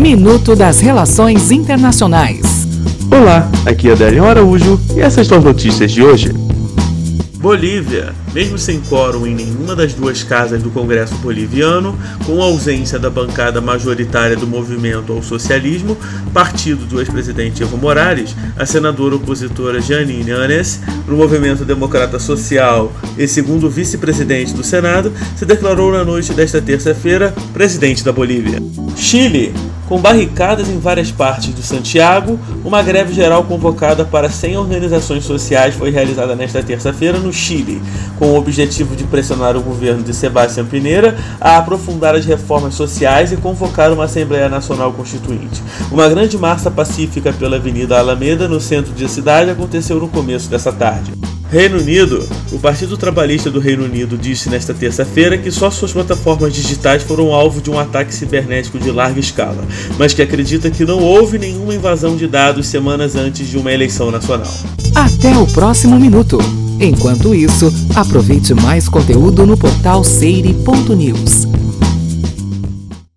Minuto das Relações Internacionais. Olá, aqui é Adélio Araújo e essas são as notícias de hoje. Bolívia, mesmo sem quórum em nenhuma das duas casas do Congresso boliviano, com a ausência da bancada majoritária do movimento ao socialismo, partido do ex-presidente Evo Morales, a senadora opositora Janine Anes, do movimento democrata social e segundo vice-presidente do Senado, se declarou na noite desta terça-feira presidente da Bolívia. Chile, com barricadas em várias partes do Santiago, uma greve geral convocada para 100 organizações sociais foi realizada nesta terça-feira no Chile, com o objetivo de pressionar o governo de Sebastião Pineira a aprofundar as reformas sociais e convocar uma Assembleia Nacional Constituinte. Uma grande marcha pacífica pela Avenida Alameda, no centro da cidade, aconteceu no começo dessa tarde. Reino Unido. O Partido Trabalhista do Reino Unido disse nesta terça-feira que só suas plataformas digitais foram alvo de um ataque cibernético de larga escala, mas que acredita que não houve nenhuma invasão de dados semanas antes de uma eleição nacional. Até o próximo minuto. Enquanto isso, aproveite mais conteúdo no portal seire.news.